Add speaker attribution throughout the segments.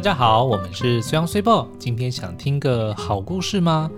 Speaker 1: 大家好，我们是虽阳虽报。今天想听个好故事吗？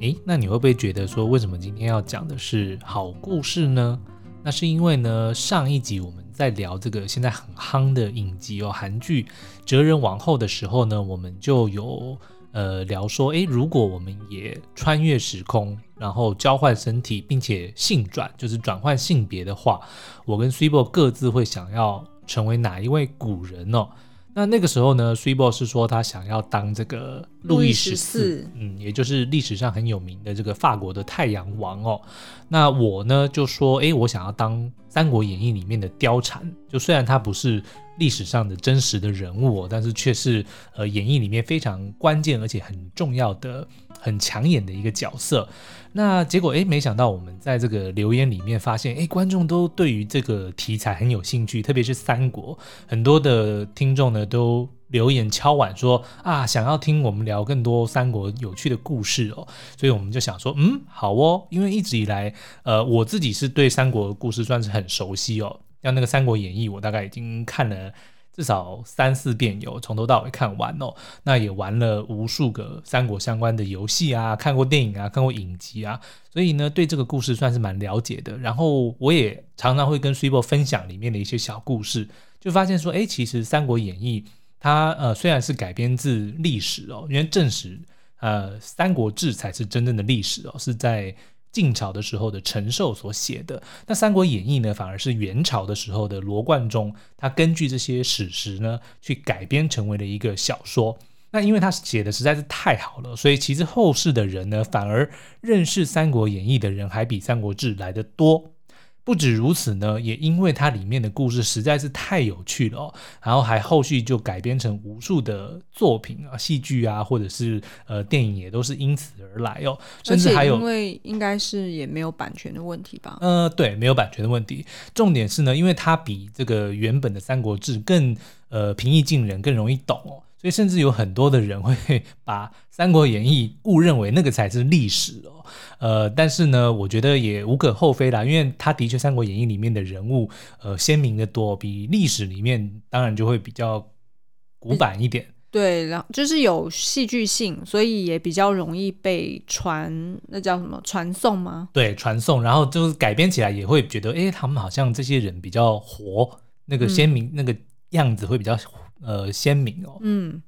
Speaker 1: 诶，那你会不会觉得说，为什么今天要讲的是好故事呢？那是因为呢，上一集我们在聊这个现在很夯的影集哦，韩剧《哲人王后》的时候呢，我们就有呃聊说，诶，如果我们也穿越时空，然后交换身体，并且性转，就是转换性别的话，我跟碎爆各自会想要成为哪一位古人哦？那那个时候呢，Sibor 是说他想要当这个路易十四，嗯，也就是历史上很有名的这个法国的太阳王哦。那我呢就说，哎，我想要当《三国演义》里面的貂蝉，就虽然他不是历史上的真实的人物，但是却是呃演义里面非常关键而且很重要的。很抢眼的一个角色，那结果诶，没想到我们在这个留言里面发现，诶，观众都对于这个题材很有兴趣，特别是三国，很多的听众呢都留言敲碗说啊，想要听我们聊更多三国有趣的故事哦，所以我们就想说，嗯，好哦，因为一直以来，呃，我自己是对三国的故事算是很熟悉哦，像那个《三国演义》，我大概已经看了。至少三四遍有从头到尾看完哦，那也玩了无数个三国相关的游戏啊，看过电影啊，看过影集啊，所以呢，对这个故事算是蛮了解的。然后我也常常会跟 s u p e 分享里面的一些小故事，就发现说，哎，其实《三国演义》它呃虽然是改编自历史哦，因为正史呃《三国志》才是真正的历史哦，是在。晋朝的时候的陈寿所写的，那《三国演义》呢，反而是元朝的时候的罗贯中，他根据这些史实呢，去改编成为了一个小说。那因为他写的实在是太好了，所以其实后世的人呢，反而认识《三国演义》的人还比《三国志》来的多。不止如此呢，也因为它里面的故事实在是太有趣了哦，然后还后续就改编成无数的作品啊、戏剧啊，或者是呃电影也都是因此而来哦，甚至还有
Speaker 2: 因为应该是也没有版权的问题吧？
Speaker 1: 呃，对，没有版权的问题。重点是呢，因为它比这个原本的《三国志》更呃平易近人，更容易懂哦。所以甚至有很多的人会 把《三国演义》误认为那个才是历史哦，呃，但是呢，我觉得也无可厚非啦，因为他的确《三国演义》里面的人物呃鲜明的多，比历史里面当然就会比较古板一点。
Speaker 2: 对，然后就是有戏剧性，所以也比较容易被传，那叫什么传送吗？
Speaker 1: 对，传送，然后就是改编起来也会觉得，哎，他们好像这些人比较活，那个鲜明、嗯、那个样子会比较。呃，鲜明哦，
Speaker 2: 嗯，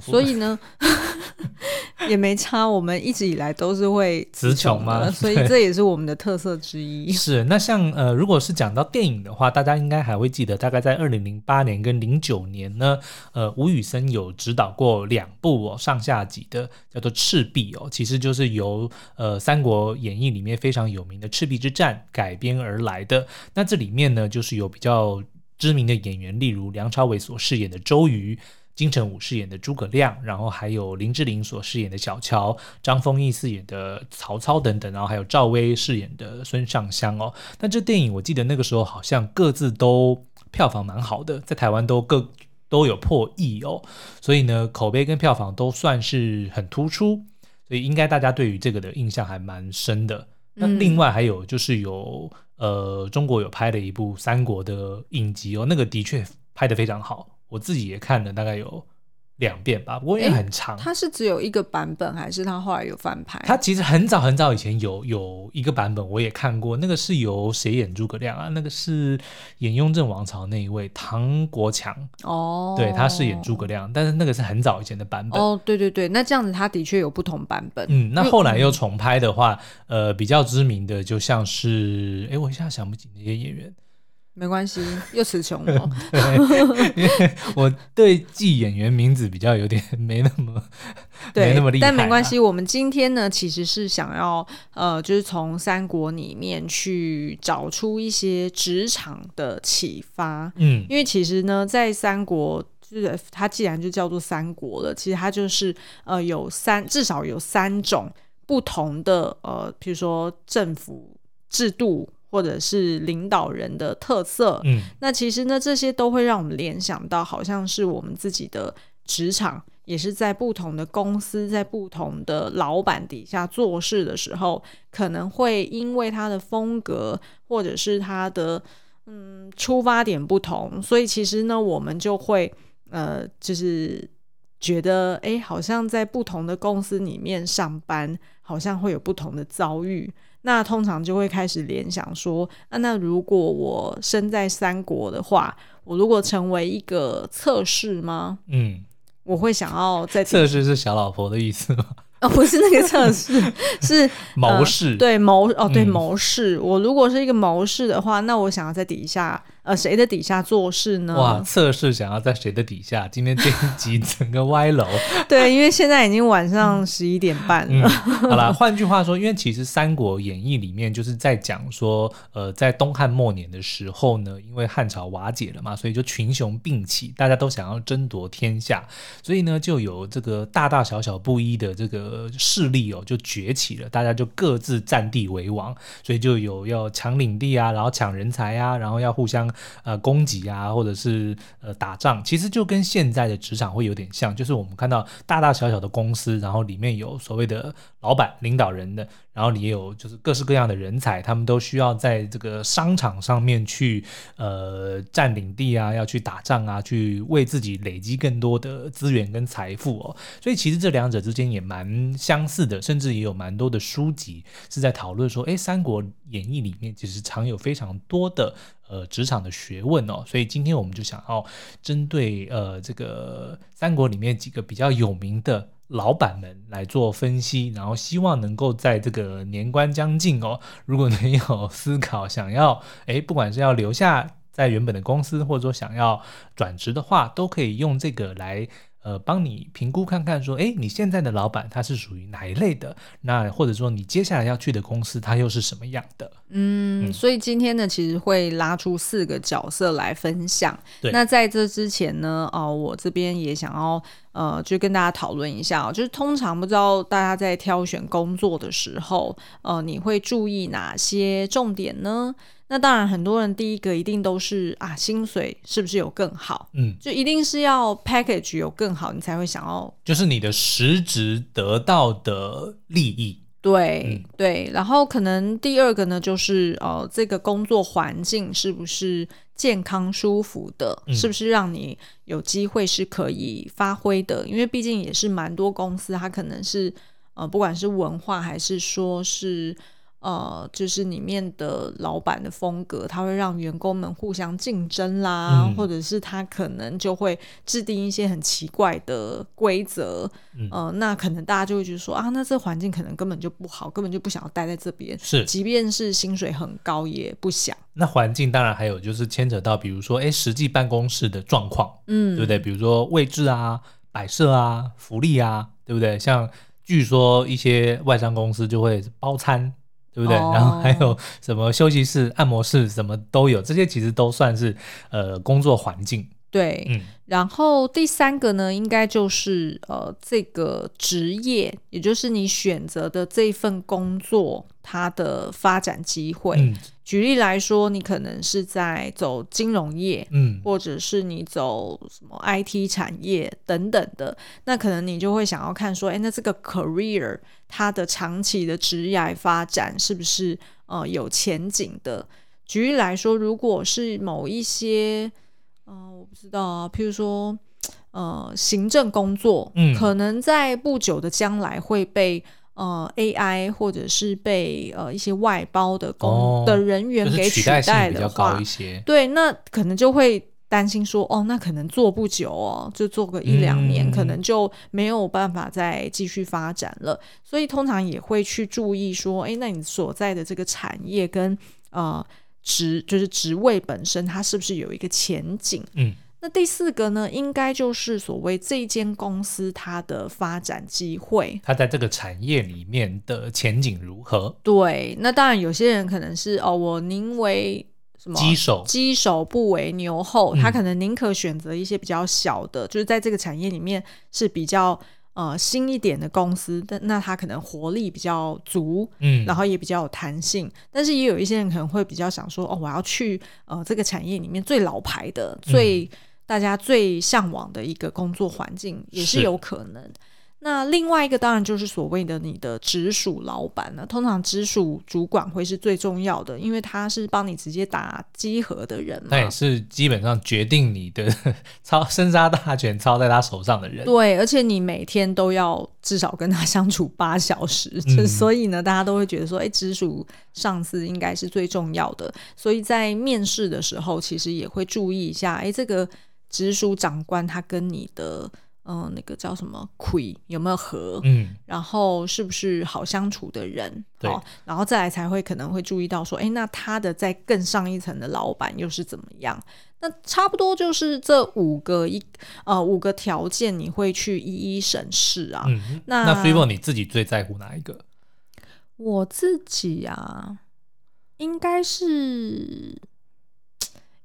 Speaker 2: 所以呢，也没差。我们一直以来都是会
Speaker 1: 词穷嘛？
Speaker 2: 所以这也是我们的特色之一。
Speaker 1: 是，那像呃，如果是讲到电影的话，大家应该还会记得，大概在二零零八年跟零九年呢，呃，吴宇森有指导过两部哦，上下集的，叫做《赤壁》哦，其实就是由呃《三国演义》里面非常有名的赤壁之战改编而来的。那这里面呢，就是有比较。知名的演员，例如梁朝伟所饰演的周瑜，金城武饰演的诸葛亮，然后还有林志玲所饰演的小乔，张丰毅饰演的曹操等等，然后还有赵薇饰演的孙尚香哦。但这电影我记得那个时候好像各自都票房蛮好的，在台湾都各都有破亿哦，所以呢，口碑跟票房都算是很突出，所以应该大家对于这个的印象还蛮深的。那另外还有就是有。呃，中国有拍了一部三国的影集哦，那个的确拍的非常好，我自己也看了大概有两遍吧，不过也很长。
Speaker 2: 它是只有一个版本，还是它后来有翻拍？
Speaker 1: 它其实很早很早以前有有一个版本，我也看过。那个是由谁演诸葛亮啊？那个是演雍正王朝那一位唐国强哦，对，他是演诸葛亮，但是那个是很早以前的版本
Speaker 2: 哦。对对对，那这样子它的确有不同版本。
Speaker 1: 嗯，那后来又重拍的话，呃，比较知名的就像是，哎，我一下想不起那些演员。
Speaker 2: 没关系，又词穷了。
Speaker 1: 因为我对记演员名字比较有点没那么对没那么厉害，
Speaker 2: 但没关系。我们今天呢，其实是想要呃，就是从三国里面去找出一些职场的启发。嗯，因为其实呢，在三国就是它既然就叫做三国了，其实它就是呃有三至少有三种不同的呃，比如说政府制度。或者是领导人的特色，嗯，那其实呢，这些都会让我们联想到，好像是我们自己的职场，也是在不同的公司，在不同的老板底下做事的时候，可能会因为他的风格，或者是他的嗯出发点不同，所以其实呢，我们就会呃，就是觉得，哎，好像在不同的公司里面上班，好像会有不同的遭遇。那通常就会开始联想说，啊，那如果我身在三国的话，我如果成为一个测试吗？嗯，我会想要在
Speaker 1: 测试是小老婆的意思吗？
Speaker 2: 哦，不是那个测试，是
Speaker 1: 谋士。
Speaker 2: 呃、对谋哦，对谋士。我如果是一个谋士的话，那我想要在底下。呃，谁的底下做事呢？
Speaker 1: 哇，测试想要在谁的底下？今天这一集整个歪楼。
Speaker 2: 对，因为现在已经晚上十一点半了。
Speaker 1: 好了，换句话说，因为其实《三国演义》里面就是在讲说，呃，在东汉末年的时候呢，因为汉朝瓦解了嘛，所以就群雄并起，大家都想要争夺天下，所以呢，就有这个大大小小不一的这个势力哦，就崛起了，大家就各自占地为王，所以就有要抢领地啊，然后抢人才啊，然后要互相。呃，攻击啊，或者是呃打仗，其实就跟现在的职场会有点像，就是我们看到大大小小的公司，然后里面有所谓的老板、领导人的，然后你也有就是各式各样的人才，他们都需要在这个商场上面去呃占领地啊，要去打仗啊，去为自己累积更多的资源跟财富哦。所以其实这两者之间也蛮相似的，甚至也有蛮多的书籍是在讨论说，诶，《三国演义》里面其实藏有非常多的。呃，职场的学问哦，所以今天我们就想要针对呃这个三国里面几个比较有名的老板们来做分析，然后希望能够在这个年关将近哦，如果你有思考想要诶，不管是要留下在原本的公司，或者说想要转职的话，都可以用这个来。呃，帮你评估看看，说，诶，你现在的老板他是属于哪一类的？那或者说你接下来要去的公司，他又是什么样的？
Speaker 2: 嗯，嗯，所以今天呢，其实会拉出四个角色来分享。
Speaker 1: 对，
Speaker 2: 那在这之前呢，哦、呃，我这边也想要，呃，就跟大家讨论一下，就是通常不知道大家在挑选工作的时候，呃，你会注意哪些重点呢？那当然，很多人第一个一定都是啊，薪水是不是有更好？嗯，就一定是要 package 有更好，你才会想要，
Speaker 1: 就是你的实质得到的利益。
Speaker 2: 对、嗯、对，然后可能第二个呢，就是呃，这个工作环境是不是健康舒服的？嗯、是不是让你有机会是可以发挥的？因为毕竟也是蛮多公司，它可能是呃，不管是文化还是说是。呃，就是里面的老板的风格，他会让员工们互相竞争啦，嗯、或者是他可能就会制定一些很奇怪的规则。嗯、呃，那可能大家就会觉得说啊，那这环境可能根本就不好，根本就不想要待在这边。
Speaker 1: 是，
Speaker 2: 即便是薪水很高，也不想。
Speaker 1: 那环境当然还有就是牵扯到，比如说，哎，实际办公室的状况，嗯，对不对？比如说位置啊、摆设啊、福利啊，对不对？像据说一些外商公司就会包餐。对不对？哦、然后还有什么休息室、按摩室，什么都有，这些其实都算是呃工作环境。
Speaker 2: 对，嗯。然后第三个呢，应该就是呃这个职业，也就是你选择的这份工作，它的发展机会。嗯举例来说，你可能是在走金融业，嗯，或者是你走什么 IT 产业等等的，那可能你就会想要看说，哎，那这个 career 它的长期的职业发展是不是呃有前景的？举例来说，如果是某一些，呃，我不知道啊，譬如说，呃，行政工作，嗯，可能在不久的将来会被。呃，AI 或者是被呃一些外包的工、哦、的人员给取代的话，对，那可能就会担心说，哦，那可能做不久哦，就做个一两年，嗯、可能就没有办法再继续发展了。所以通常也会去注意说，哎，那你所在的这个产业跟呃职就是职位本身，它是不是有一个前景？嗯。那第四个呢，应该就是所谓这间公司它的发展机会，
Speaker 1: 它在这个产业里面的前景如何？
Speaker 2: 对，那当然有些人可能是哦，我宁为什么
Speaker 1: 鸡手，
Speaker 2: 鸡手不为牛后，他可能宁可选择一些比较小的，嗯、就是在这个产业里面是比较。呃，新一点的公司，但那它可能活力比较足，嗯，然后也比较有弹性。但是也有一些人可能会比较想说，哦，我要去呃这个产业里面最老牌的、最大家最向往的一个工作环境，也是有可能。那另外一个当然就是所谓的你的直属老板了。通常直属主管会是最重要的，因为他是帮你直接打稽核的人嘛。
Speaker 1: 那也是基本上决定你的 操生杀大权操在他手上的人。
Speaker 2: 对，而且你每天都要至少跟他相处八小时，嗯、所以呢，大家都会觉得说，哎，直属上司应该是最重要的。所以在面试的时候，其实也会注意一下，哎，这个直属长官他跟你的。嗯，那个叫什么魁有没有合？嗯，然后是不是好相处的人？
Speaker 1: 对，
Speaker 2: 然后再来才会可能会注意到说，哎，那他的在更上一层的老板又是怎么样？那差不多就是这五个一呃五个条件，你会去一一审视啊。
Speaker 1: 嗯，那那 Friboi 你自己最在乎哪一个？
Speaker 2: 我自己啊，应该是。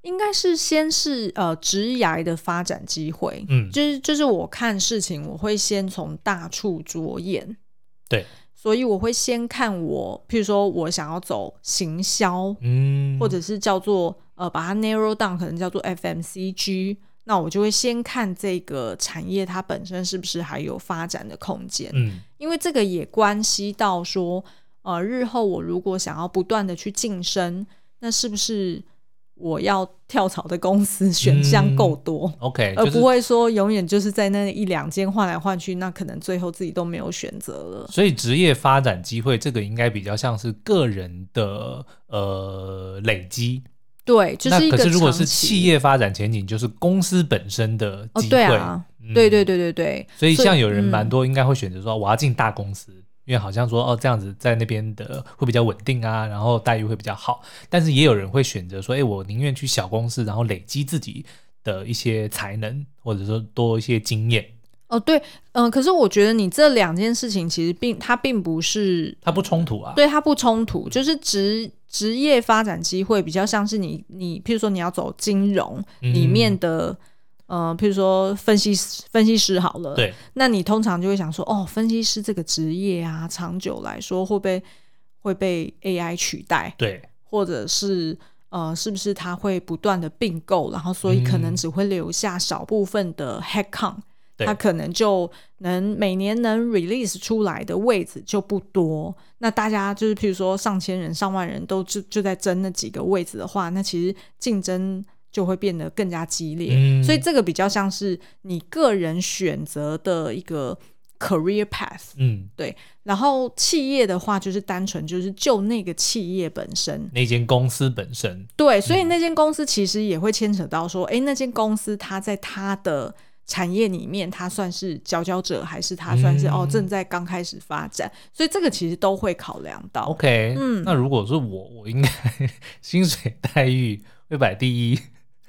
Speaker 2: 应该是先是呃职涯的发展机会，嗯，就是就是我看事情我会先从大处着眼，
Speaker 1: 对，
Speaker 2: 所以我会先看我，譬如说我想要走行销，嗯，或者是叫做呃把它 narrow down，可能叫做 FMCG，那我就会先看这个产业它本身是不是还有发展的空间，嗯，因为这个也关系到说，呃，日后我如果想要不断的去晋升，那是不是？我要跳槽的公司选项够多，
Speaker 1: 嗯，OK，
Speaker 2: 而不会说永远就是在那一两间换来换去，那可能最后自己都没有选择了。
Speaker 1: 所以职业发展机会这个应该比较像是个人的呃累积，
Speaker 2: 对，就是一个。
Speaker 1: 可是如果是企业发展前景，就是公司本身的机会。哦，对
Speaker 2: 啊，嗯，对对对对对。
Speaker 1: 所以像有人蛮多应该会选择说我要进大公司。因为好像说哦，这样子在那边的会比较稳定啊，然后待遇会比较好。但是也有人会选择说，哎，我宁愿去小公司，然后累积自己的一些才能，或者说多一些经验。
Speaker 2: 哦，对，嗯、呃，可是我觉得你这两件事情其实并它并不是
Speaker 1: 它不冲突啊。
Speaker 2: 对，它不冲突，就是职职业发展机会比较像是你你，譬如说你要走金融里面的。呃，譬如说分析师，分析师好了，
Speaker 1: 对，
Speaker 2: 那你通常就会想说，哦，分析师这个职业啊，长久来说会被会会被 AI 取代？
Speaker 1: 对，
Speaker 2: 或者是呃，是不是它会不断的并购，然后所以可能只会留下少部分的 headcount，它可能就能每年能 release 出来的位置就不多。那大家就是譬如说上千人、上万人都就就在争那几个位置的话，那其实竞争。就会变得更加激烈，嗯，所以这个比较像是你个人选择的一个 career path，嗯，对。然后企业的话，就是单纯就是就那个企业本身，
Speaker 1: 那间公司本身，
Speaker 2: 对。所以那间公司其实也会牵扯到说，哎，嗯，那间公司它在它的产业里面，它算是佼佼者，还是它算是，嗯，哦正在刚开始发展？所以这个其实都会考量到。
Speaker 1: OK，嗯，那如果是我，我应该 薪水待遇会摆第一。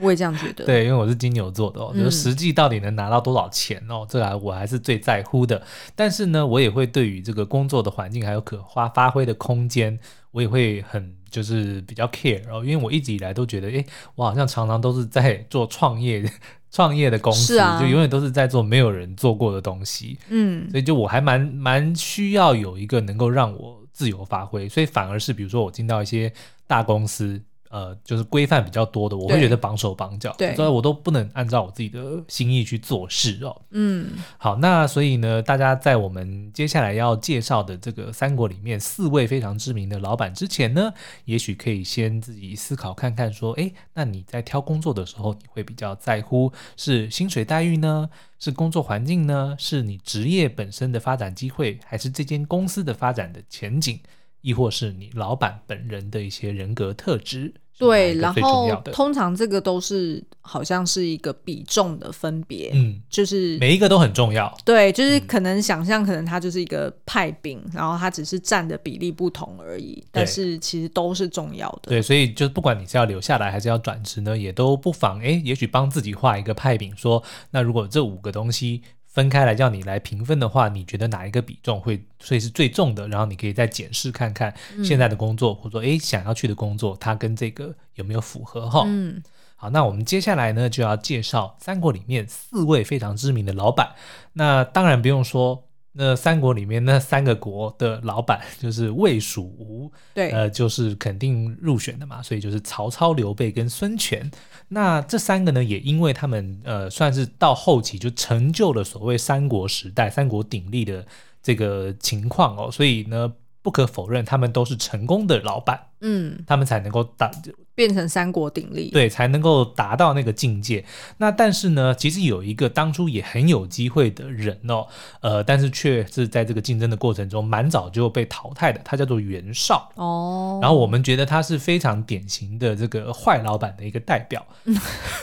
Speaker 2: 我也这样觉得。
Speaker 1: 对，因为我是金牛座的哦，嗯、就是实际到底能拿到多少钱哦，这个我还是最在乎的。但是呢，我也会对于这个工作的环境还有可发发挥的空间，我也会很就是比较 care 哦。因为我一直以来都觉得，哎，我好像常常都是在做创业 创业的公司，啊、就永远都是在做没有人做过的东西。嗯，所以就我还蛮蛮需要有一个能够让我自由发挥，所以反而是比如说我进到一些大公司。呃，就是规范比较多的，我会觉得绑手绑脚，对，所以我都不能按照我自己的心意去做事哦。嗯，好，那所以呢，大家在我们接下来要介绍的这个三国里面四位非常知名的老板之前呢，也许可以先自己思考看看，说，诶，那你在挑工作的时候，你会比较在乎是薪水待遇呢，是工作环境呢，是你职业本身的发展机会，还是这间公司的发展的前景？亦或是你老板本人的一些人格特质，
Speaker 2: 对，然后通常这个都是好像是一个比重的分别，嗯，就是
Speaker 1: 每一个都很重要，
Speaker 2: 对，就是可能想象可能它就是一个派饼，嗯，然后它只是占的比例不同而已，但是其实都是重要的，
Speaker 1: 对，所以就不管你是要留下来还是要转职呢，也都不妨哎，也许帮自己画一个派饼，说那如果这五个东西。分开来叫你来评分的话，你觉得哪一个比重会所以是最重的？然后你可以再检视看看现在的工作，嗯、或者说诶想要去的工作，它跟这个有没有符合哈？嗯，好，那我们接下来呢就要介绍三国里面四位非常知名的老板。那当然不用说，那三国里面那三个国的老板就是魏、蜀、吴，
Speaker 2: 对，
Speaker 1: 呃，就是肯定入选的嘛，所以就是曹操、刘备跟孙权。那这三个呢，也因为他们呃，算是到后期就成就了所谓三国时代、三国鼎立的这个情况哦，所以呢，不可否认，他们都是成功的老板，
Speaker 2: 嗯，
Speaker 1: 他们才能够打。
Speaker 2: 变成三国鼎立，
Speaker 1: 对，才能够达到那个境界。那但是呢，其实有一个当初也很有机会的人哦，呃，但是却是在这个竞争的过程中蛮早就被淘汰的，他叫做袁绍
Speaker 2: 哦。
Speaker 1: 然后我们觉得他是非常典型的这个坏老板的一个代表，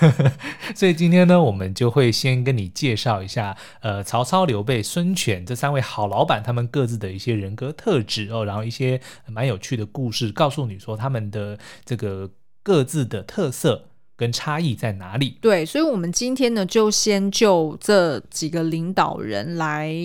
Speaker 1: 所以今天呢，我们就会先跟你介绍一下，呃，曹操、刘备、孙权这三位好老板他们各自的一些人格特质哦，然后一些蛮有趣的故事，告诉你说他们的这个。各自的特色跟差异在哪里？
Speaker 2: 对，所以，我们今天呢，就先就这几个领导人来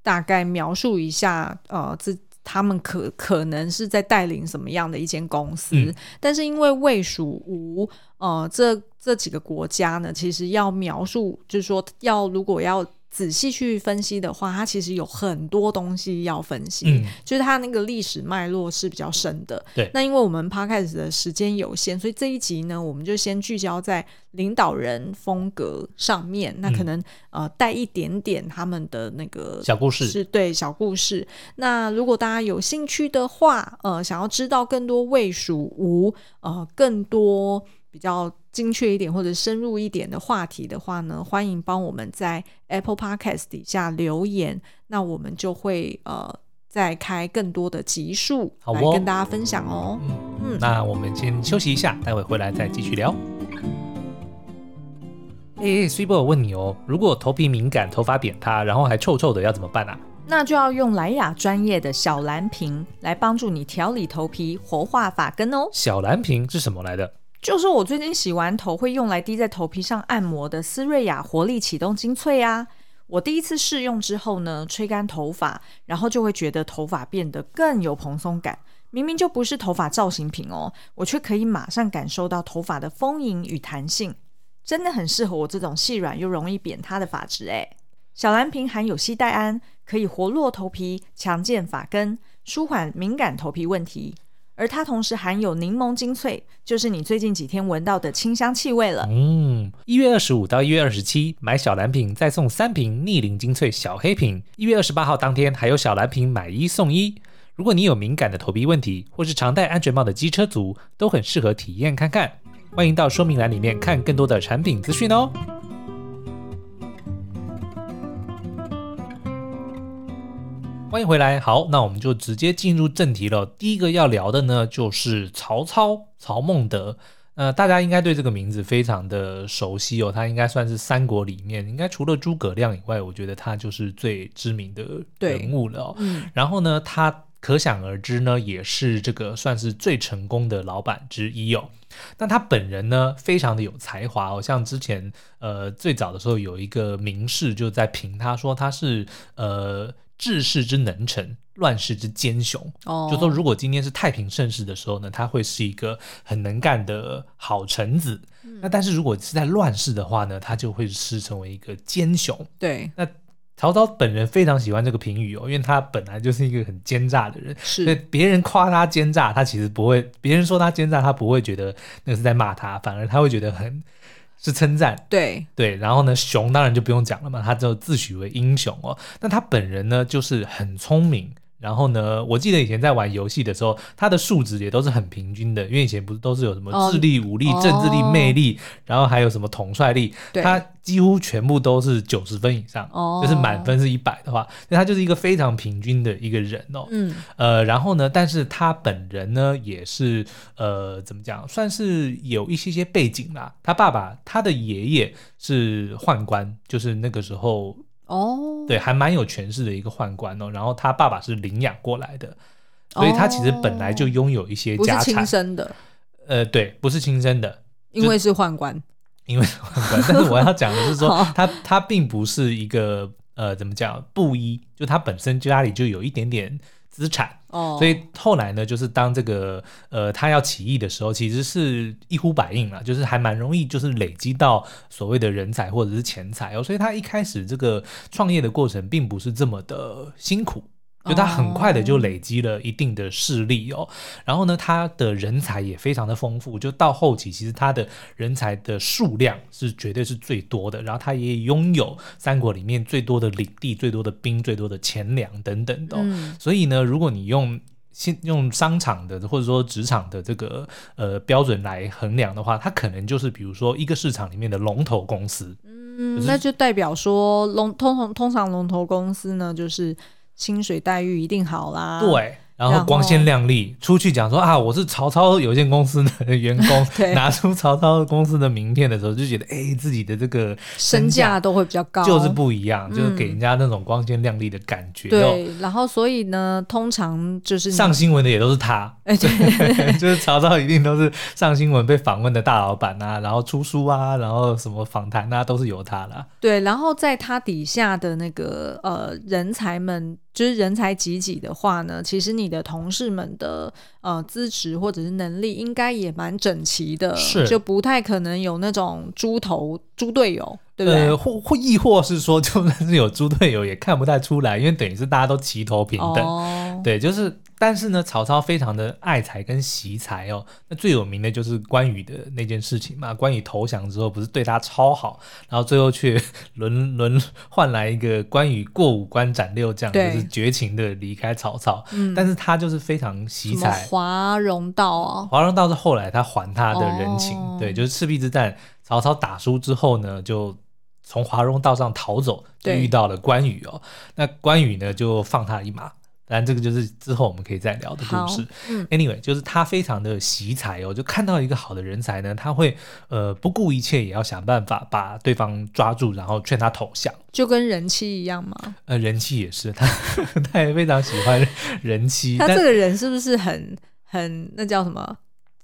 Speaker 2: 大概描述一下，呃，这他们可可能是在带领什么样的一间公司。嗯、但是，因为魏、蜀、吴，呃，这这几个国家呢，其实要描述，就是说，要如果要。仔细去分析的话，它其实有很多东西要分析，嗯、就是它那个历史脉络是比较深的。
Speaker 1: 对，
Speaker 2: 那因为我们 Podcast 的时间有限，所以这一集呢，我们就先聚焦在领导人风格上面。那可能、嗯、呃带一点点他们的那个
Speaker 1: 小故事，
Speaker 2: 是对小故事。那如果大家有兴趣的话，呃，想要知道更多魏蜀吴，呃，更多。比较精确一点或者深入一点的话题的话呢，欢迎帮我们在 Apple Podcast 底下留言，那我们就会呃再开更多的集数来跟大家分享哦。
Speaker 1: 嗯，嗯，那我们先休息一下，待会回来再继续聊。哎，Super，我问你哦，如果头皮敏感、头发扁塌，然后还臭臭的，要怎么办啊？
Speaker 2: 那就要用莱雅专业的小蓝瓶来帮助你调理头皮、活化发根哦。
Speaker 1: 小蓝瓶是什么来的？
Speaker 2: 就是我最近洗完头会用来滴在头皮上按摩的丝瑞雅活力启动精粹啊！我第一次试用之后呢，吹干头发，然后就会觉得头发变得更有蓬松感。明明就不是头发造型品哦，我却可以马上感受到头发的丰盈与弹性，真的很适合我这种细软又容易扁塌的发质诶。小蓝瓶含有矽黛胺，可以活络头皮，强健发根，舒缓敏感头皮问题。而它同时含有柠檬精粹，就是你最近几天闻到的清香气味了。
Speaker 1: 嗯，一月二十五到一月二十七买小蓝瓶再送三瓶逆龄精粹小黑瓶。一月二十八号当天还有小蓝瓶买一送一。如果你有敏感的头皮问题，或是常戴安全帽的机车族，都很适合体验看看。欢迎到说明栏里面看更多的产品资讯哦。欢迎回来，好，那我们就直接进入正题了。第一个要聊的呢，就是曹操，曹孟德。呃，大家应该对这个名字非常的熟悉哦，他应该算是三国里面，应该除了诸葛亮以外，我觉得他就是最知名的人物了哦。
Speaker 2: 嗯，
Speaker 1: 然后呢，他可想而知呢，也是这个算是最成功的老板之一哦。那他本人呢，非常的有才华哦，像之前呃最早的时候有一个名士就在评他说他是呃。治世之能臣，乱世之奸雄。哦，就说如果今天是太平盛世的时候呢，他会是一个很能干的好臣子。嗯、那但是如果是在乱世的话呢，他就会是成为一个奸雄。
Speaker 2: 对，
Speaker 1: 那曹操本人非常喜欢这个评语哦，因为他本来就是一个很奸诈的人。
Speaker 2: 是，
Speaker 1: 所以别人夸他奸诈，他其实不会；别人说他奸诈，他不会觉得那个是在骂他，反而他会觉得很。是称赞，
Speaker 2: 对
Speaker 1: 对，然后呢，熊当然就不用讲了嘛，他就自诩为英雄哦。那他本人呢，就是很聪明。然后呢，我记得以前在玩游戏的时候，他的数值也都是很平均的，因为以前不是都是有什么智力、武力、
Speaker 2: 哦、
Speaker 1: 政治力、魅力，然后还有什么统帅力，
Speaker 2: 对
Speaker 1: 他几乎全部都是九十分以上，
Speaker 2: 哦、
Speaker 1: 就是满分是一百的话，那他就是一个非常平均的一个人哦。
Speaker 2: 嗯，
Speaker 1: 呃，然后呢，但是他本人呢，也是呃，怎么讲，算是有一些些背景啦。他爸爸，他的爷爷是宦官，就是那个时候。
Speaker 2: 哦，
Speaker 1: 对，还蛮有权势的一个宦官哦。然后他爸爸是领养过来的，所以他其实本来就拥有一些家产。
Speaker 2: 不是亲生的，
Speaker 1: 呃，对，不是亲生的，
Speaker 2: 因为是宦官，
Speaker 1: 因为是宦官。但是我要讲的是说，他他并不是一个呃，怎么讲，布衣，就他本身家里就有一点点资产。
Speaker 2: 哦，
Speaker 1: 所以后来呢，就是当这个呃他要起义的时候，其实是一呼百应了，就是还蛮容易，就是累积到所谓的人才或者是钱财哦。所以他一开始这个创业的过程并不是这么的辛苦。就他很快的就累积了一定的势力哦，然后呢，他的人才也非常的丰富，就到后期其实他的人才的数量是绝对是最多的，然后他也拥有三国里面最多的领地、最多的兵、最多的钱粮等等的。所以呢，如果你用先用商场的或者说职场的这个呃标准来衡量的话，它可能就是比如说一个市场里面的龙头公司。
Speaker 2: 嗯，那就代表说龙通通通常龙头公司呢就是。薪水待遇一定好啦，
Speaker 1: 对。然后光鲜亮丽出去讲说啊，我是曹操有限公司的员工，拿出曹操公司的名片的时候，就觉得哎，自己的这个
Speaker 2: 身价都会比较高，
Speaker 1: 就是不一样，就是给人家那种光鲜亮丽的感觉。
Speaker 2: 对，然后所以呢，通常就是
Speaker 1: 上新闻的也都是他，对，就是曹操一定都是上新闻被访问的大老板啊，然后出书啊，然后什么访谈啊，都是由他啦。
Speaker 2: 对，然后在他底下的那个呃人才们。就是人才济济的话呢，其实你的同事们的呃资质或者是能力应该也蛮整齐的，
Speaker 1: 是
Speaker 2: 就不太可能有那种猪头猪队友，对不对？
Speaker 1: 呃，或或亦或是说，就算是有猪队友，也看不太出来，因为等于是大家都齐头平等，哦、对，就是。但是呢，曹操非常的爱才跟惜才哦。那最有名的就是关羽的那件事情嘛。关羽投降之后，不是对他超好，然后最后却轮轮换来一个关羽过五关斩六将，就是绝情的离开曹操。嗯，但是他就是非常惜才。
Speaker 2: 华容道啊，
Speaker 1: 华容道是后来他还他的人情。哦、对，就是赤壁之战，曹操打输之后呢，就从华容道上逃走，就遇到了关羽哦。那关羽呢，就放他一马。但这个就是之后我们可以再聊的故事。嗯，Anyway，就是他非常的惜才哦，就看到一个好的人才呢，他会呃不顾一切也要想办法把对方抓住，然后劝他投降，
Speaker 2: 就跟人妻一样吗？
Speaker 1: 呃，人妻也是，他 他也非常喜欢人妻。
Speaker 2: 他这个人是不是很很那叫什么？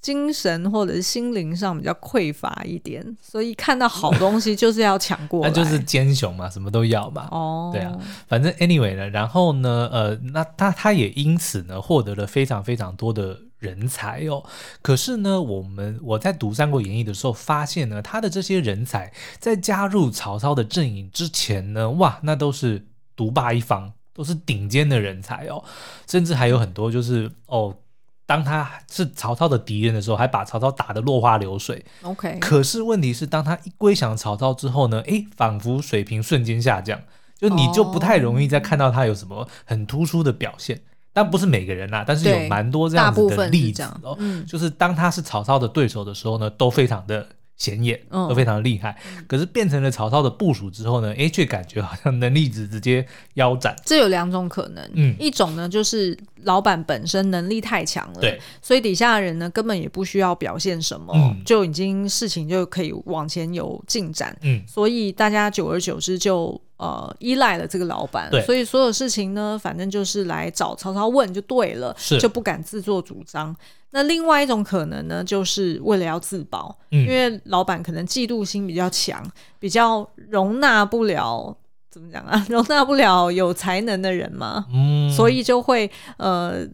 Speaker 2: 精神或者是心灵上比较匮乏一点，所以看到好东西就是要抢过来。
Speaker 1: 那就是奸雄嘛，什么都要嘛。
Speaker 2: 哦，
Speaker 1: 对啊，反正 anyway 呢，然后呢，呃，那他他也因此呢获得了非常非常多的人才哦。可是呢，我们我在读《三国演义》的时候发现呢，他的这些人才在加入曹操的阵营之前呢，哇，那都是独霸一方，都是顶尖的人才哦，甚至还有很多就是哦。当他是曹操的敌人的时候，还把曹操打得落花流水。
Speaker 2: OK，
Speaker 1: 可是问题是，当他一归降曹操之后呢？诶，仿佛水平瞬间下降，就你就不太容易再看到他有什么很突出的表现。Oh. 但不是每个人啦，但是有蛮多这样子的例子哦。嗯，就是当他是曹操的对手的时候呢，都非常的。显眼都非常厉害，嗯、可是变成了曹操的部署之后呢，诶，却感觉好像能力值直接腰斩。
Speaker 2: 这有两种可能，嗯，一种呢就是老板本身能力太强了，
Speaker 1: 对，
Speaker 2: 所以底下的人呢根本也不需要表现什么，嗯、就已经事情就可以往前有进展，嗯，所以大家久而久之就呃依赖了这个老板，
Speaker 1: 对，
Speaker 2: 所以所有事情呢，反正就是来找曹操问就对了，
Speaker 1: 是。
Speaker 2: 就不敢自作主张。那另外一种可能呢，就是为了要自保，嗯、因为老板可能嫉妒心比较强，比较容纳不了。怎么讲啊？容纳不了有才能的人嘛，嗯，所以就会呃，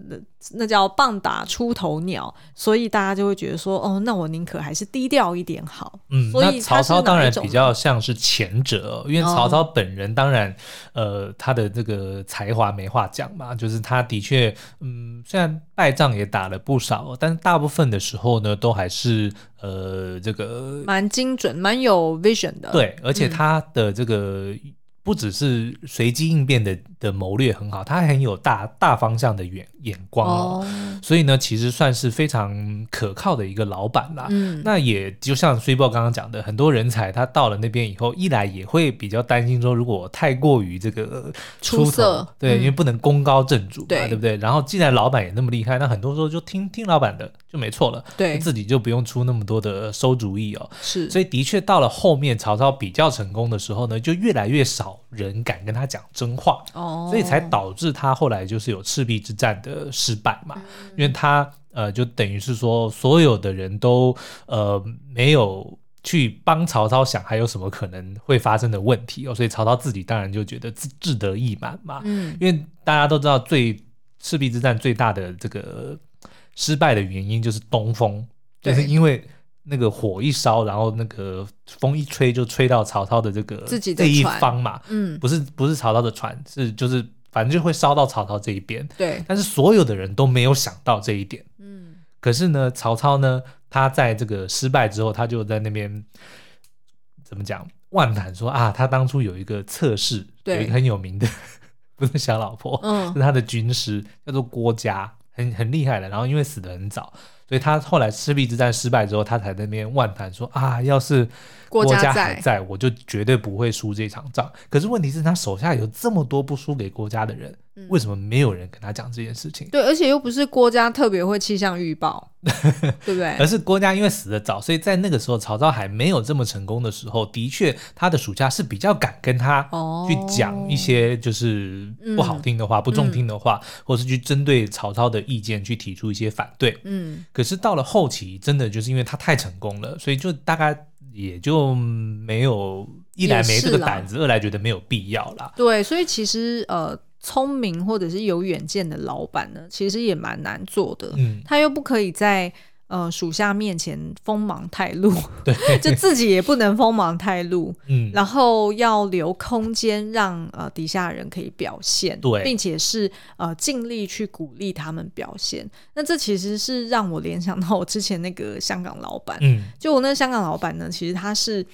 Speaker 2: 那叫棒打出头鸟，所以大家就会觉得说，哦，那我宁可还是低调一点好。
Speaker 1: 嗯，
Speaker 2: 所以
Speaker 1: 曹操当然比较像是前者，因为曹操本人当然，哦、呃，他的这个才华没话讲嘛，就是他的确，嗯，虽然败仗也打了不少，但是大部分的时候呢，都还是呃，这个
Speaker 2: 蛮精准、蛮有 vision 的。
Speaker 1: 对，而且他的这个。嗯不只是随机应变的的谋略很好，他很有大大方向的眼眼光哦，哦所以呢，其实算是非常可靠的一个老板啦。嗯，那也就像虽报刚刚讲的，很多人才他到了那边以后，一来也会比较担心说，如果太过于这个
Speaker 2: 出色，
Speaker 1: 对，嗯、因为不能功高震主嘛，
Speaker 2: 对，
Speaker 1: 对不对？然后既然老板也那么厉害，那很多时候就听听老板的就没错了，
Speaker 2: 对，
Speaker 1: 自己就不用出那么多的馊主意哦。
Speaker 2: 是，
Speaker 1: 所以的确到了后面曹操比较成功的时候呢，就越来越少。人敢跟他讲真话，哦，所以才导致他后来就是有赤壁之战的失败嘛。嗯、因为他呃，就等于是说，所有的人都呃没有去帮曹操想还有什么可能会发生的问题哦，所以曹操自己当然就觉得自志得意满嘛。嗯，因为大家都知道最赤壁之战最大的这个失败的原因就是东风，就是因为那个火一烧，然后那个风一吹就吹到曹操的这个
Speaker 2: 自己的
Speaker 1: 这一方嘛，
Speaker 2: 嗯，
Speaker 1: 不是不是曹操的船，是就是反正就会烧到曹操这一边，
Speaker 2: 对，
Speaker 1: 但是所有的人都没有想到这一点，
Speaker 2: 嗯，
Speaker 1: 可是呢，曹操呢，他在这个失败之后，他就在那边怎么讲？万谈说啊，他当初有一个测试，有一个很有名的，不是小老婆，
Speaker 2: 嗯，
Speaker 1: 是他的军师，叫做郭嘉，很很厉害的。然后因为死的很早，所以他后来赤壁之战失败之后，他才在那边万谈说啊，要是郭嘉还在，我就绝对不会输这场仗。可是问题是，他手下有这么多不输给郭嘉的人。为什么没有人跟他讲这件事情？
Speaker 2: 对，而且又不是郭嘉特别会气象预报，对不对？
Speaker 1: 而是郭嘉因为死的早，所以在那个时候曹操还没有这么成功的时候，的确他的属下是比较敢跟他去讲一些就是不好听的话、哦、不中听的话，嗯、或是去针对曹操的意见去提出一些反对。嗯，可是到了后期，真的就是因为他太成功了，所以就大概也就没有一来没这个胆子，二来觉得没有必要啦。
Speaker 2: 对，所以其实呃。聪明或者是有远见的老板呢，其实也蛮难做的。嗯，他又不可以在呃属下面前锋芒太露，
Speaker 1: 对，
Speaker 2: 就自己也不能锋芒太露。
Speaker 1: 嗯，
Speaker 2: 然后要留空间让呃底下人可以表现，
Speaker 1: 对，
Speaker 2: 并且是呃尽力去鼓励他们表现。那这其实是让我联想到我之前那个香港老板。
Speaker 1: 嗯，
Speaker 2: 就我那个香港老板呢，其实他是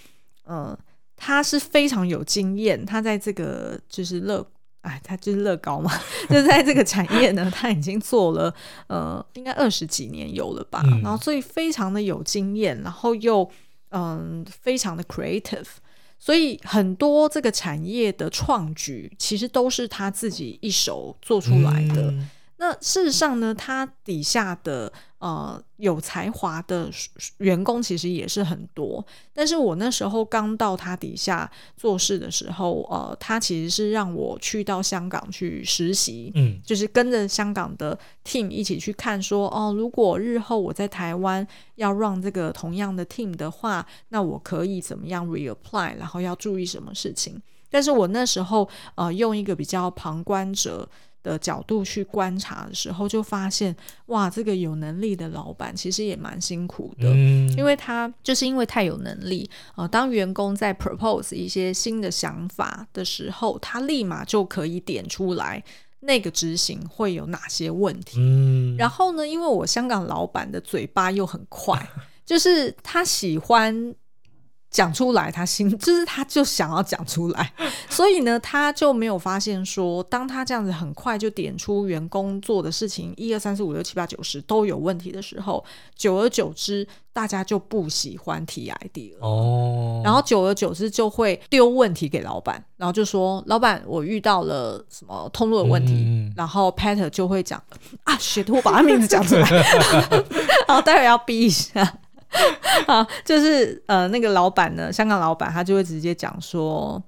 Speaker 2: 呃他是非常有经验，他在这个就是乐。哎，他就是乐高嘛，就在这个产业呢，他已经做了呃，应该二十几年有了吧，嗯、然后所以非常的有经验，然后又嗯、呃，非常的 creative，所以很多这个产业的创举其实都是他自己一手做出来的。嗯那事实上呢，他底下的呃有才华的员工其实也是很多。但是我那时候刚到他底下做事的时候，呃，他其实是让我去到香港去实习，
Speaker 1: 嗯，就是
Speaker 2: 跟着香港的 team 一起去看说，说哦，如果日后我在台湾要 run 这个同样的 team 的话，那我可以怎么样 reapply，然后要注意什么事情。但是我那时候呃用一个比较旁观者的角度去观察的时候，就发现哇，这个有能力的老板其实也蛮辛苦的，
Speaker 1: 嗯、
Speaker 2: 因为他就是因为太有能力啊、呃。当员工在 propose 一些新的想法的时候，他立马就可以点出来那个执行会有哪些问题。
Speaker 1: 嗯、
Speaker 2: 然后呢，因为我香港老板的嘴巴又很快，就是他喜欢。讲出来，他心 就是他就想要讲出来，所以呢，他就没有发现说，当他这样子很快就点出员工做的事情一二三四五六七八九十都有问题的时候，久而久之，大家就不喜欢提 idea 了
Speaker 1: 哦。
Speaker 2: 然后久而久之就会丢问题给老板，然后就说：“老板，我遇到了什么通路的问题。嗯”然后 Peter 就会讲：“啊，shit，我把他名字讲出来，然后待会要逼一下。” 好，就是呃，那个老板呢，香港老板，他就会直接讲说，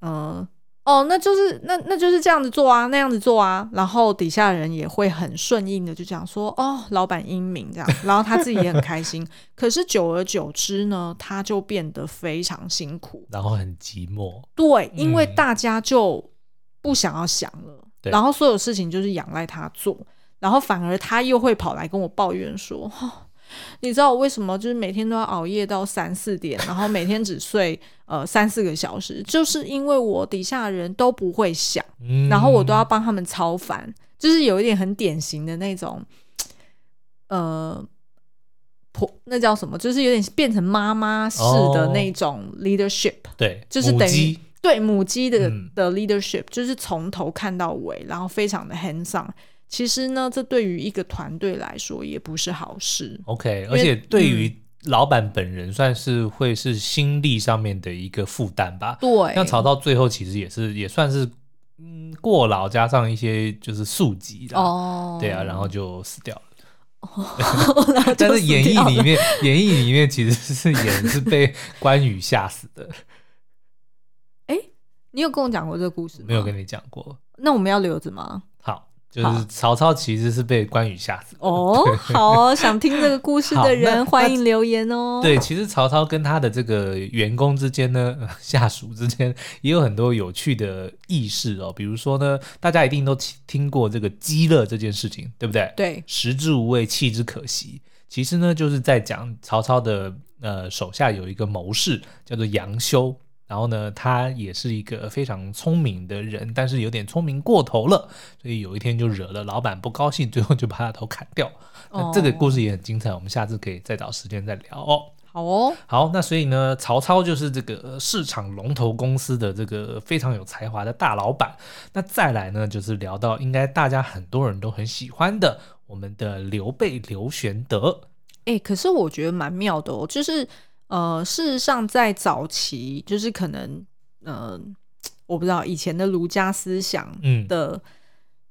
Speaker 2: 嗯、呃，哦，那就是那那就是这样子做啊，那样子做啊，然后底下人也会很顺应的就讲说，哦，老板英明这样，然后他自己也很开心。可是久而久之呢，他就变得非常辛苦，
Speaker 1: 然后很寂寞。
Speaker 2: 对，因为大家就不想要想了，
Speaker 1: 嗯、
Speaker 2: 然后所有事情就是仰赖他做，然后反而他又会跑来跟我抱怨说，你知道我为什么就是每天都要熬夜到三四点，然后每天只睡呃三四个小时，就是因为我底下的人都不会想，然后我都要帮他们超烦，就是有一点很典型的那种，呃，婆那叫什么？就是有点变成妈妈式的那种 leadership，
Speaker 1: 对，
Speaker 2: 就是等于对母鸡的的 leadership，就是从头看到尾，然后非常的 hands on。其实呢，这对于一个团队来说也不是好事。
Speaker 1: OK，而且对于老板本人，算是会是心力上面的一个负担吧。
Speaker 2: 对，
Speaker 1: 像吵到最后其实也是也算是嗯过劳，加上一些就是宿疾
Speaker 2: 哦，
Speaker 1: 对啊，然后就死掉了。
Speaker 2: 哦、
Speaker 1: 但是演义里面，演义里面其实是演是被关羽吓死的。
Speaker 2: 哎，你有跟我讲过这个故事吗？
Speaker 1: 没有跟你讲过。
Speaker 2: 那我们要留着吗？
Speaker 1: 好。就是曹操其实是被关羽吓死
Speaker 2: 哦。好哦，想听这个故事的人 欢迎留言哦。
Speaker 1: 对，其实曹操跟他的这个员工之间呢，下属之间也有很多有趣的轶事哦。比如说呢，大家一定都听过这个鸡肋这件事情，对不对？
Speaker 2: 对，
Speaker 1: 食之无味，弃之可惜。其实呢，就是在讲曹操的呃手下有一个谋士叫做杨修。然后呢，他也是一个非常聪明的人，但是有点聪明过头了，所以有一天就惹了老板不高兴，最后就把他头砍掉。哦、那这个故事也很精彩，我们下次可以再找时间再聊哦。
Speaker 2: 好哦，
Speaker 1: 好，那所以呢，曹操就是这个市场龙头公司的这个非常有才华的大老板。那再来呢，就是聊到应该大家很多人都很喜欢的我们的刘备刘玄德。
Speaker 2: 哎，可是我觉得蛮妙的哦，就是。呃，事实上，在早期，就是可能，呃，我不知道以前的儒家思想的、嗯、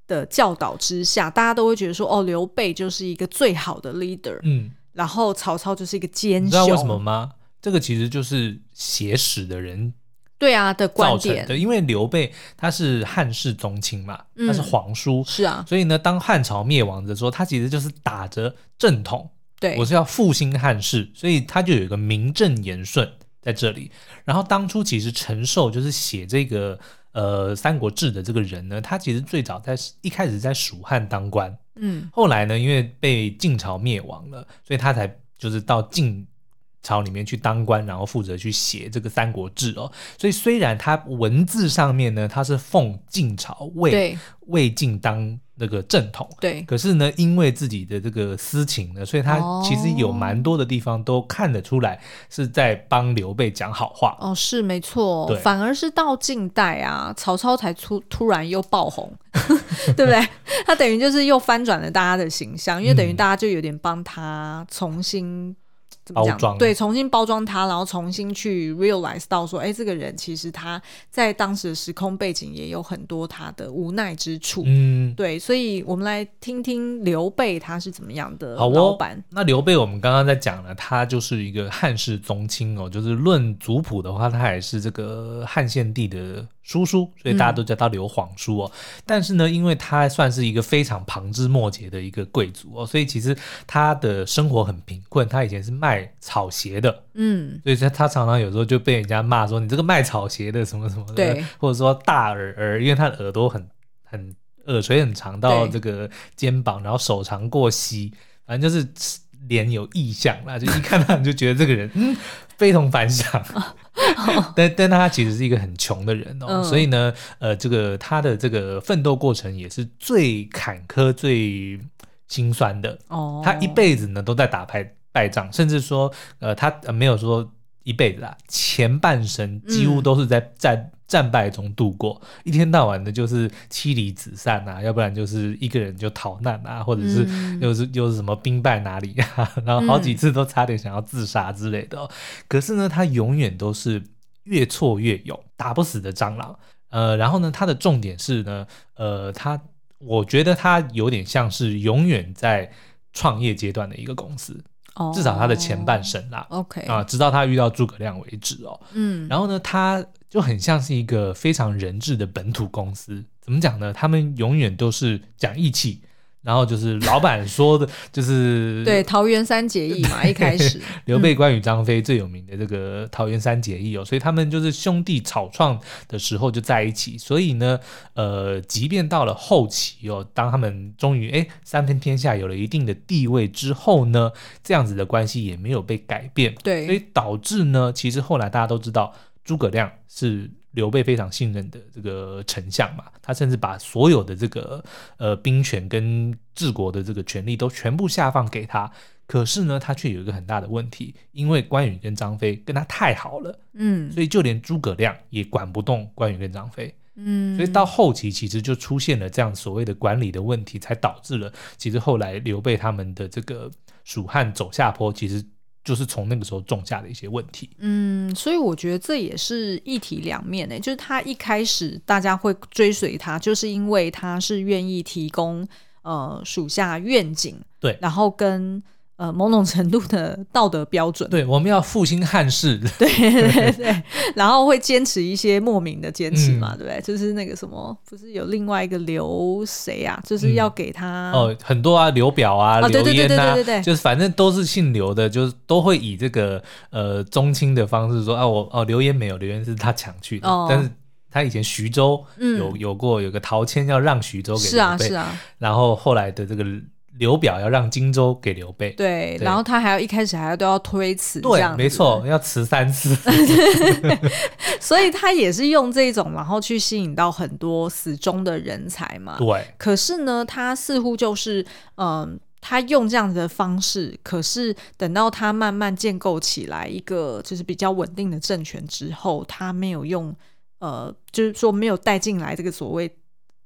Speaker 2: 的教导之下，大家都会觉得说，哦，刘备就是一个最好的 leader，嗯，然后曹操就是一个奸雄，你
Speaker 1: 知道为什么吗？这个其实就是写史的人
Speaker 2: 对啊的观点，
Speaker 1: 因为刘备他是汉室宗亲嘛，他是皇叔，
Speaker 2: 嗯、是啊，
Speaker 1: 所以呢，当汉朝灭亡的时候，他其实就是打着正统。
Speaker 2: 对，
Speaker 1: 我是要复兴汉室，所以他就有一个名正言顺在这里。然后当初其实陈寿就是写这个呃《三国志》的这个人呢，他其实最早在一开始在蜀汉当官，嗯，后来呢因为被晋朝灭亡了，所以他才就是到晋朝里面去当官，然后负责去写这个《三国志》哦。所以虽然他文字上面呢，他是奉晋朝魏魏晋当。那个正统，
Speaker 2: 对，
Speaker 1: 可是呢，因为自己的这个私情呢，所以他其实有蛮多的地方都看得出来是在帮刘备讲好话。
Speaker 2: 哦，是没错，反而是到近代啊，曹操才突突然又爆红，对不对？他等于就是又翻转了大家的形象，因为等于大家就有点帮他重新。包装对，重新包装他，然后重新去 realize 到说，哎，这个人其实他在当时的时空背景也有很多他的无奈之处。嗯，对，所以我们来听听刘备他是怎么样的老板。
Speaker 1: 哦、那刘备我们刚刚在讲了，他就是一个汉室宗亲哦，就是论族谱的话，他也是这个汉献帝的。叔叔，所以大家都叫他刘皇叔哦。嗯、但是呢，因为他算是一个非常旁枝末节的一个贵族哦，所以其实他的生活很贫困。他以前是卖草鞋的，嗯，所以他他常常有时候就被人家骂说：“你这个卖草鞋的什么什么的。”对，或者说大耳耳，因为他的耳朵很很耳垂很长到这个肩膀，然后手长过膝，反正就是脸有异象啦，就一看到你就觉得这个人嗯非同凡响。但但他其实是一个很穷的人哦，嗯、所以呢，呃，这个他的这个奋斗过程也是最坎坷、最心酸的。哦，他一辈子呢都在打败败仗，甚至说，呃，他没有说一辈子啦，前半生几乎都是在战。嗯战败中度过，一天到晚的就是妻离子散啊，要不然就是一个人就逃难啊，或者是又是又是什么兵败哪里啊，然后好几次都差点想要自杀之类的哦。可是呢，他永远都是越挫越勇，打不死的蟑螂。呃，然后呢，他的重点是呢，呃，他我觉得他有点像是永远在创业阶段的一个公司，至少他的前半生啦。
Speaker 2: OK
Speaker 1: 啊，直到他遇到诸葛亮为止哦。嗯，然后呢，他。就很像是一个非常人质的本土公司，怎么讲呢？他们永远都是讲义气，然后就是老板说的，就是
Speaker 2: 对桃园三结义嘛，一开始
Speaker 1: 刘备、关羽、张飞最有名的这个桃园三结义哦，所以他们就是兄弟草创的时候就在一起，所以呢，呃，即便到了后期哦，当他们终于哎三分天下有了一定的地位之后呢，这样子的关系也没有被改变，
Speaker 2: 对，
Speaker 1: 所以导致呢，其实后来大家都知道。诸葛亮是刘备非常信任的这个丞相嘛，他甚至把所有的这个呃兵权跟治国的这个权力都全部下放给他。可是呢，他却有一个很大的问题，因为关羽跟张飞跟他太好了，嗯，所以就连诸葛亮也管不动关羽跟张飞，嗯，所以到后期其实就出现了这样所谓的管理的问题，才导致了其实后来刘备他们的这个蜀汉走下坡，其实。就是从那个时候种下的一些问题，
Speaker 2: 嗯，所以我觉得这也是一体两面诶，就是他一开始大家会追随他，就是因为他是愿意提供呃属下愿景，
Speaker 1: 对，
Speaker 2: 然后跟呃，某种程度的道德标准，
Speaker 1: 对，我们要复兴汉室，
Speaker 2: 对对对，然后会坚持一些莫名的坚持嘛，嗯、对不对？就是那个什么，不是有另外一个刘谁啊？就是要给他、
Speaker 1: 嗯、哦，很多啊，刘表啊，刘焉啊，
Speaker 2: 对对对对对对，
Speaker 1: 就是反正都是姓刘的，就是都会以这个呃宗亲的方式说啊，我哦刘焉没有，刘焉是他抢去的，哦、但是他以前徐州有、嗯、有过有个陶谦要让徐州给刘备，
Speaker 2: 是啊是啊，
Speaker 1: 然后后来的这个。刘表要让荆州给刘备，
Speaker 2: 对，然后他还要一开始还要都要推辞，
Speaker 1: 对，没错，要辞三次，
Speaker 2: 所以他也是用这种，然后去吸引到很多死忠的人才嘛。
Speaker 1: 对，
Speaker 2: 可是呢，他似乎就是，嗯，他用这样子的方式，可是等到他慢慢建构起来一个就是比较稳定的政权之后，他没有用，呃，就是说没有带进来这个所谓。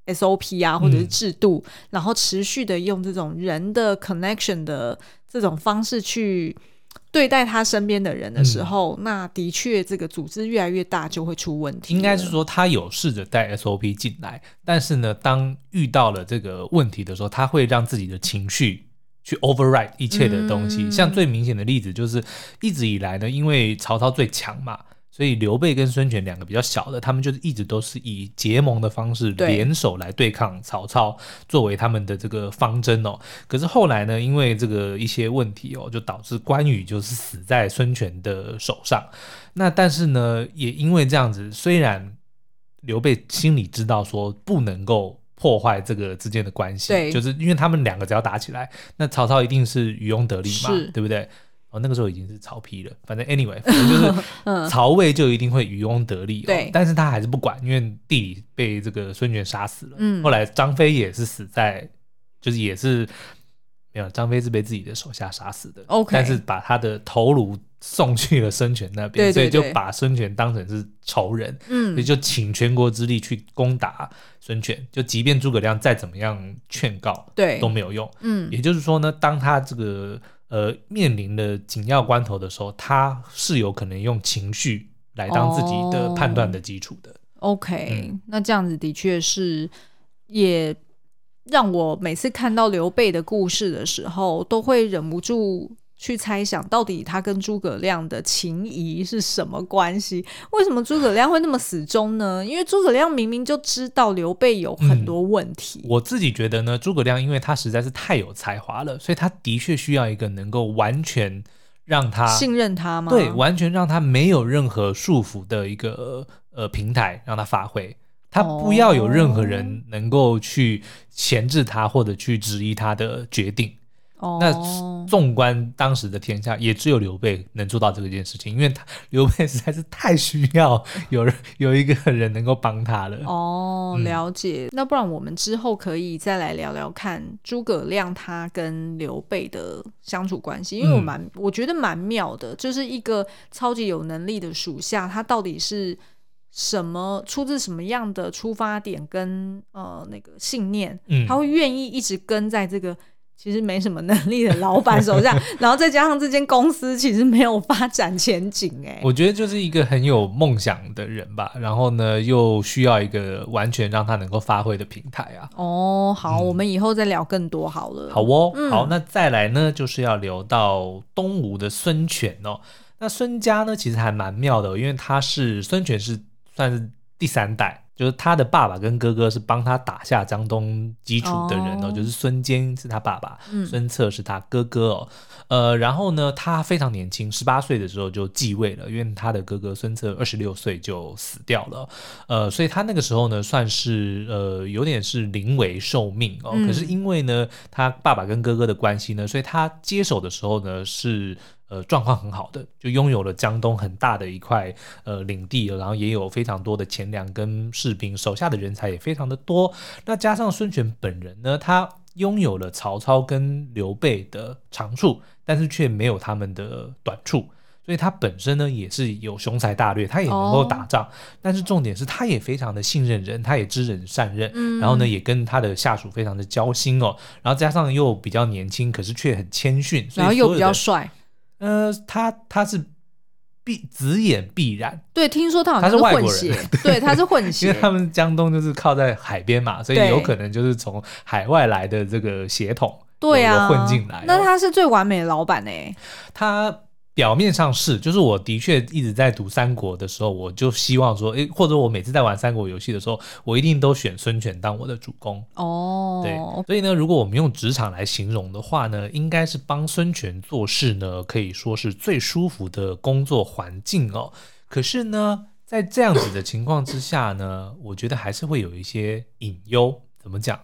Speaker 2: SOP 啊，或者是制度，嗯、然后持续的用这种人的 connection 的这种方式去对待他身边的人的时候，嗯、那的确这个组织越来越大就会出问题。
Speaker 1: 应该是说他有试着带 SOP 进来，但是呢，当遇到了这个问题的时候，他会让自己的情绪去 override 一切的东西。嗯、像最明显的例子就是一直以来呢，因为曹操最强嘛。所以刘备跟孙权两个比较小的，他们就是一直都是以结盟的方式联手来对抗曹操，作为他们的这个方针哦。可是后来呢，因为这个一些问题哦，就导致关羽就是死在孙权的手上。那但是呢，也因为这样子，虽然刘备心里知道说不能够破坏这个之间的关系，对就是因为他们两个只要打起来，那曹操一定是渔翁得利嘛，对不对？哦，那个时候已经是曹丕了。反正 anyway，反正就是 曹魏就一定会渔翁得利。对，但是他还是不管，因为弟弟被这个孙权杀死了。嗯，后来张飞也是死在，就是也是没有，张飞是被自己的手下杀死的。OK，但是把他的头颅送去了孙权那边，对对对，所以就把孙权当成是仇人。嗯，所以就请全国之力去攻打孙权。就即便诸葛亮再怎么样劝告，对，都没有用。嗯，也就是说呢，当他这个。呃，面临的紧要关头的时候，他是有可能用情绪来当自己的判断的基础的。
Speaker 2: Oh, OK，嗯，那这样子的确是，也让我每次看到刘备的故事的时候，都会忍不住。去猜想到底他跟诸葛亮的情谊是什么关系？为什么诸葛亮会那么死忠呢？因为诸葛亮明明就知道刘备有很多问题。
Speaker 1: 嗯，我自己觉得呢，诸葛亮因为他实在是太有才华了，所以他的确需要一个能够完全让他
Speaker 2: 信任他吗？
Speaker 1: 对，完全让他没有任何束缚的一个呃平台让他发挥，他不要有任何人能够去钳制他或者去质疑他的决定。那纵观当时的天下，也只有刘备能做到这件事情，因为他 刘备实在是太需要 有人有一个人能够帮他了。
Speaker 2: 哦，了解。嗯、那不然我们之后可以再来聊聊看诸葛亮他跟刘备的相处关系，因为我蛮、嗯、我觉得蛮妙的，就是一个超级有能力的属下，他到底是什么出自什么样的出发点跟呃那个信念，嗯、他会愿意一直跟在这个。其实没什么能力的老板手下，然后再加上这间公司其实没有发展前景，哎，
Speaker 1: 我觉得就是一个很有梦想的人吧。然后呢，又需要一个完全让他能够发挥的平台啊。
Speaker 2: 哦，好，嗯、我们以后再聊更多好了。
Speaker 1: 好哦，嗯、好，那再来呢，就是要聊到东吴的孙权哦。那孙家呢，其实还蛮妙的，因为他是孙权是算是第三代。就是他的爸爸跟哥哥是帮他打下江东基础的人哦，就是孙坚是他爸爸，孙策是他哥哥哦，呃，然后呢，他非常年轻，十八岁的时候就继位了，因为他的哥哥孙策二十六岁就死掉了，呃，所以他那个时候呢，算是呃有点是临危受命哦，可是因为呢，他爸爸跟哥哥的关系呢，所以他接手的时候呢是。呃，状况很好的，就拥有了江东很大的一块呃领地，然后也有非常多的钱粮跟士兵，手下的人才也非常的多。那加上孙权本人呢，他拥有了曹操跟刘备的长处，但是却没有他们的短处，所以他本身呢也是有雄才大略，他也能够打仗。哦、但是重点是，他也非常的信任人，他也知人善任，嗯、然后呢也跟他的下属非常的交心哦。然后加上又比较年轻，可是却很谦逊，
Speaker 2: 然后又比较帅。
Speaker 1: 呃，他他是必紫眼必然，
Speaker 2: 对，听说他好像是混血，对，他是混血，
Speaker 1: 因为他们江东就是靠在海边嘛，所以有可能就是从海外来的这个血统，
Speaker 2: 对啊，
Speaker 1: 混进来、哦。
Speaker 2: 那他是最完美的老板呢？
Speaker 1: 他。表面上是，就是我的确一直在读三国的时候，我就希望说，诶，或者我每次在玩三国游戏的时候，我一定都选孙权当我的主公。哦，对，所以呢，如果我们用职场来形容的话呢，应该是帮孙权做事呢，可以说是最舒服的工作环境哦。可是呢，在这样子的情况之下呢，我觉得还是会有一些隐忧。怎么讲？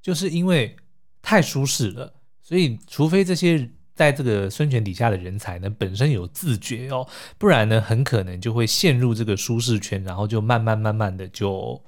Speaker 1: 就是因为太舒适了，所以除非这些。在这个孙权底下的人才呢，本身有自觉哦，不然呢，很可能就会陷入这个舒适圈，然后就慢慢慢慢的就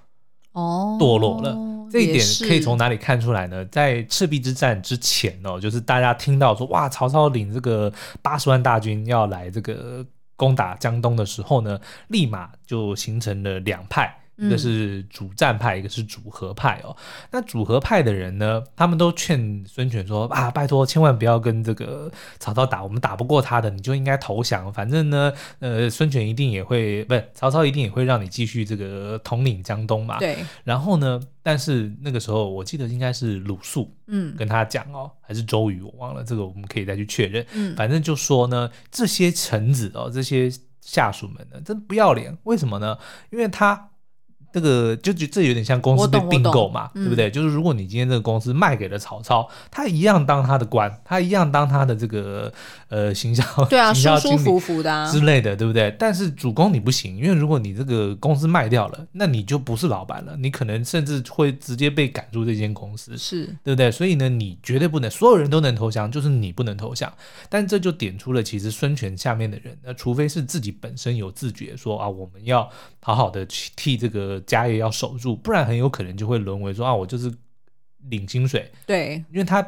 Speaker 1: 哦堕落了。哦、这一点可以从哪里看出来呢？在赤壁之战之前哦，就是大家听到说哇，曹操领这个八十万大军要来这个攻打江东的时候呢，立马就形成了两派。一个是主战派，一个是主和派哦。那主和派的人呢，他们都劝孙权说：“啊，拜托，千万不要跟这个曹操打，我们打不过他的，你就应该投降。反正呢，呃，孙权一定也会，不是曹操一定也会让你继续这个统领江东嘛。”对。然后呢，但是那个时候我记得应该是鲁肃，嗯，跟他讲哦，还是周瑜，我忘了，这个我们可以再去确认。嗯，反正就说呢，这些臣子哦，这些下属们呢，真不要脸。为什么呢？因为他。这个就觉这有点像公司被并购嘛，对不对？嗯、就是如果你今天这个公司卖给了曹操，他一样当他的官，他一样当他的这个呃形象，对啊，舒舒服服的之类的，对不对？但是主公你不行，因为如果你这个公司卖掉了，那你就不是老板了，你可能甚至会直接被赶出这间公司，是对不对？所以呢，你绝对不能，所有人都能投降，就是你不能投降。但这就点出了，其实孙权下面的人，那除非是自己本身有自觉，说啊，我们要好好的去替这个。家业要守住，不然很有可能就会沦为说啊，我就是领薪水。对，因为他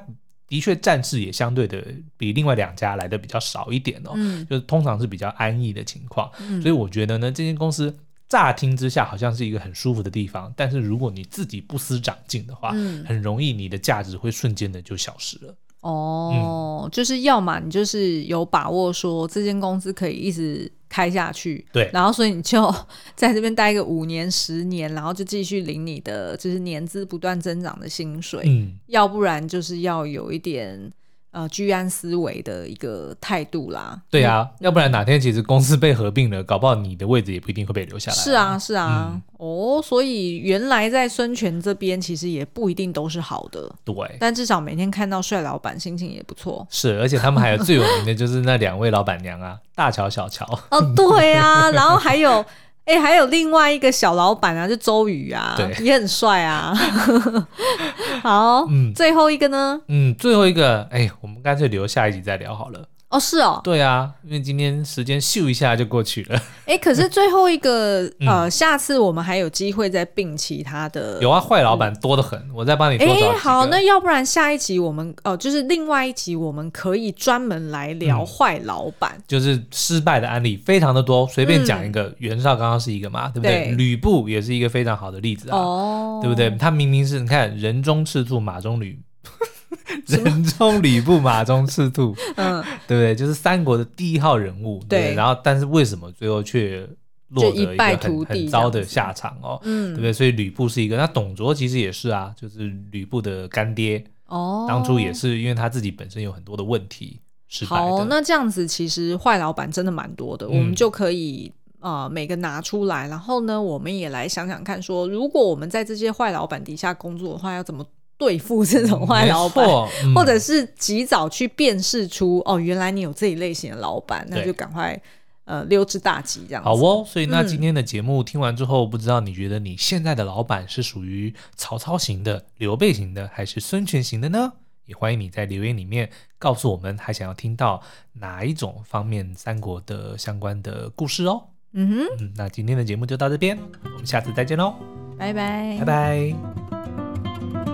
Speaker 1: 的确战事也相对的比另外两家来的比较少一点哦，嗯，就是通常是比较安逸的情况。嗯，所以我觉得呢，这间公司乍听之下好像是一个很舒服的地方，但是如果你自己不思长进的话，嗯，很容易你的价值会瞬间的就消失了。
Speaker 2: 哦，嗯，就是要么你就是有把握说这间公司可以一直。开下去，对，然后所以你就 在这边待个五年、十年，然后就继续领你的就是年资不断增长的薪水，嗯，要不然就是要有一点。呃，居安思危的一个态度啦。
Speaker 1: 对啊，嗯、要不然哪天其实公司被合并了，搞不好你的位置也不一定会被留下来。
Speaker 2: 是啊，是啊。嗯、哦，所以原来在孙权这边其实也不一定都是好的。对。但至少每天看到帅老板，心情也不错。
Speaker 1: 是，而且他们还有最有名的就是那两位老板娘啊，大乔、小乔。
Speaker 2: 哦，对啊，然后还有。哎、欸，还有另外一个小老板啊，就周瑜啊，对也很帅啊。好，嗯，最后一个呢？
Speaker 1: 嗯，最后一个，哎、欸，我们干脆留下一集再聊好了。
Speaker 2: 哦，是哦，
Speaker 1: 对啊，因为今天时间咻一下就过去了。
Speaker 2: 哎，可是最后一个，呃，下次我们还有机会再并其他的。
Speaker 1: 有啊，坏老板多得很，我再帮你。哎，
Speaker 2: 好，那要不然下一集我们哦，就是另外一集我们可以专门来聊坏老板，
Speaker 1: 就是失败的案例非常的多，随便讲一个。袁绍刚刚是一个嘛，对不对？吕布也是一个非常好的例子啊，对不对？他明明是你看人中赤兔，马中吕。人中吕布，马中赤兔，嗯，对不对？就是三国的第一号人物，对，对。然后，但是为什么最后却落得一个很很糟的下场哦？嗯，对不对？所以吕布是一个，那董卓其实也是啊，就是吕布的干爹哦。当初也是因为他自己本身有很多的问题，失败的。
Speaker 2: 好，那这样子其实坏老板真的蛮多的，嗯、我们就可以呃每个拿出来，然后呢，我们也来想想看说，说如果我们在这些坏老板底下工作的话，要怎么？对付这种坏老板，嗯、或者是及早去辨识出哦，原来你有这一类型的老板，那就赶快呃溜之大吉这样子。
Speaker 1: 好哦，所以那今天的节目听完之后，嗯、不知道你觉得你现在的老板是属于曹操型的、刘备型的，还是孙权型的呢？也欢迎你在留言里面告诉我们，还想要听到哪一种方面三国的相关的故事哦。嗯哼，嗯，那今天的节目就到这边，我们下次再见喽，
Speaker 2: 拜拜，
Speaker 1: 拜拜。